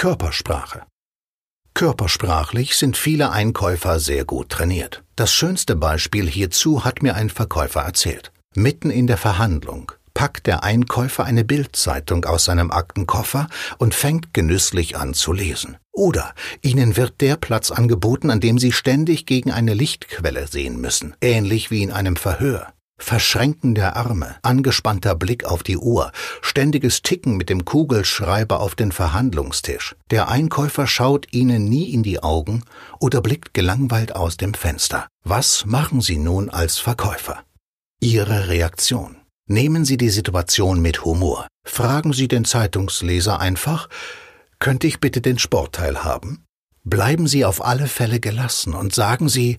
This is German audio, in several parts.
Körpersprache. Körpersprachlich sind viele Einkäufer sehr gut trainiert. Das schönste Beispiel hierzu hat mir ein Verkäufer erzählt. Mitten in der Verhandlung packt der Einkäufer eine Bildzeitung aus seinem Aktenkoffer und fängt genüsslich an zu lesen. Oder Ihnen wird der Platz angeboten, an dem Sie ständig gegen eine Lichtquelle sehen müssen, ähnlich wie in einem Verhör. Verschränken der Arme, angespannter Blick auf die Uhr, ständiges Ticken mit dem Kugelschreiber auf den Verhandlungstisch. Der Einkäufer schaut Ihnen nie in die Augen oder blickt gelangweilt aus dem Fenster. Was machen Sie nun als Verkäufer? Ihre Reaktion. Nehmen Sie die Situation mit Humor. Fragen Sie den Zeitungsleser einfach, könnte ich bitte den Sportteil haben? Bleiben Sie auf alle Fälle gelassen und sagen Sie,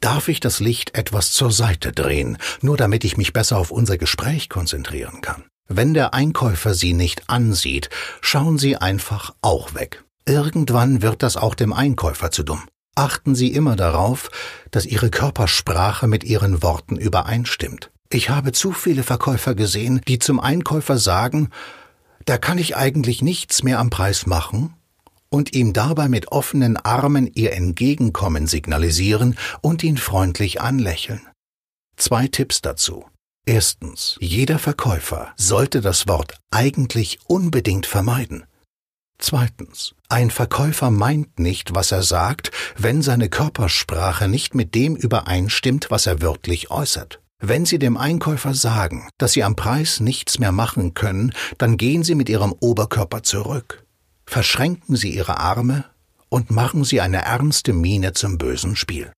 darf ich das Licht etwas zur Seite drehen, nur damit ich mich besser auf unser Gespräch konzentrieren kann. Wenn der Einkäufer Sie nicht ansieht, schauen Sie einfach auch weg. Irgendwann wird das auch dem Einkäufer zu dumm. Achten Sie immer darauf, dass Ihre Körpersprache mit Ihren Worten übereinstimmt. Ich habe zu viele Verkäufer gesehen, die zum Einkäufer sagen, da kann ich eigentlich nichts mehr am Preis machen, und ihm dabei mit offenen Armen ihr Entgegenkommen signalisieren und ihn freundlich anlächeln. Zwei Tipps dazu. Erstens, jeder Verkäufer sollte das Wort eigentlich unbedingt vermeiden. Zweitens, ein Verkäufer meint nicht, was er sagt, wenn seine Körpersprache nicht mit dem übereinstimmt, was er wörtlich äußert. Wenn Sie dem Einkäufer sagen, dass Sie am Preis nichts mehr machen können, dann gehen Sie mit Ihrem Oberkörper zurück verschränken Sie Ihre Arme und machen Sie eine ernste Miene zum bösen Spiel.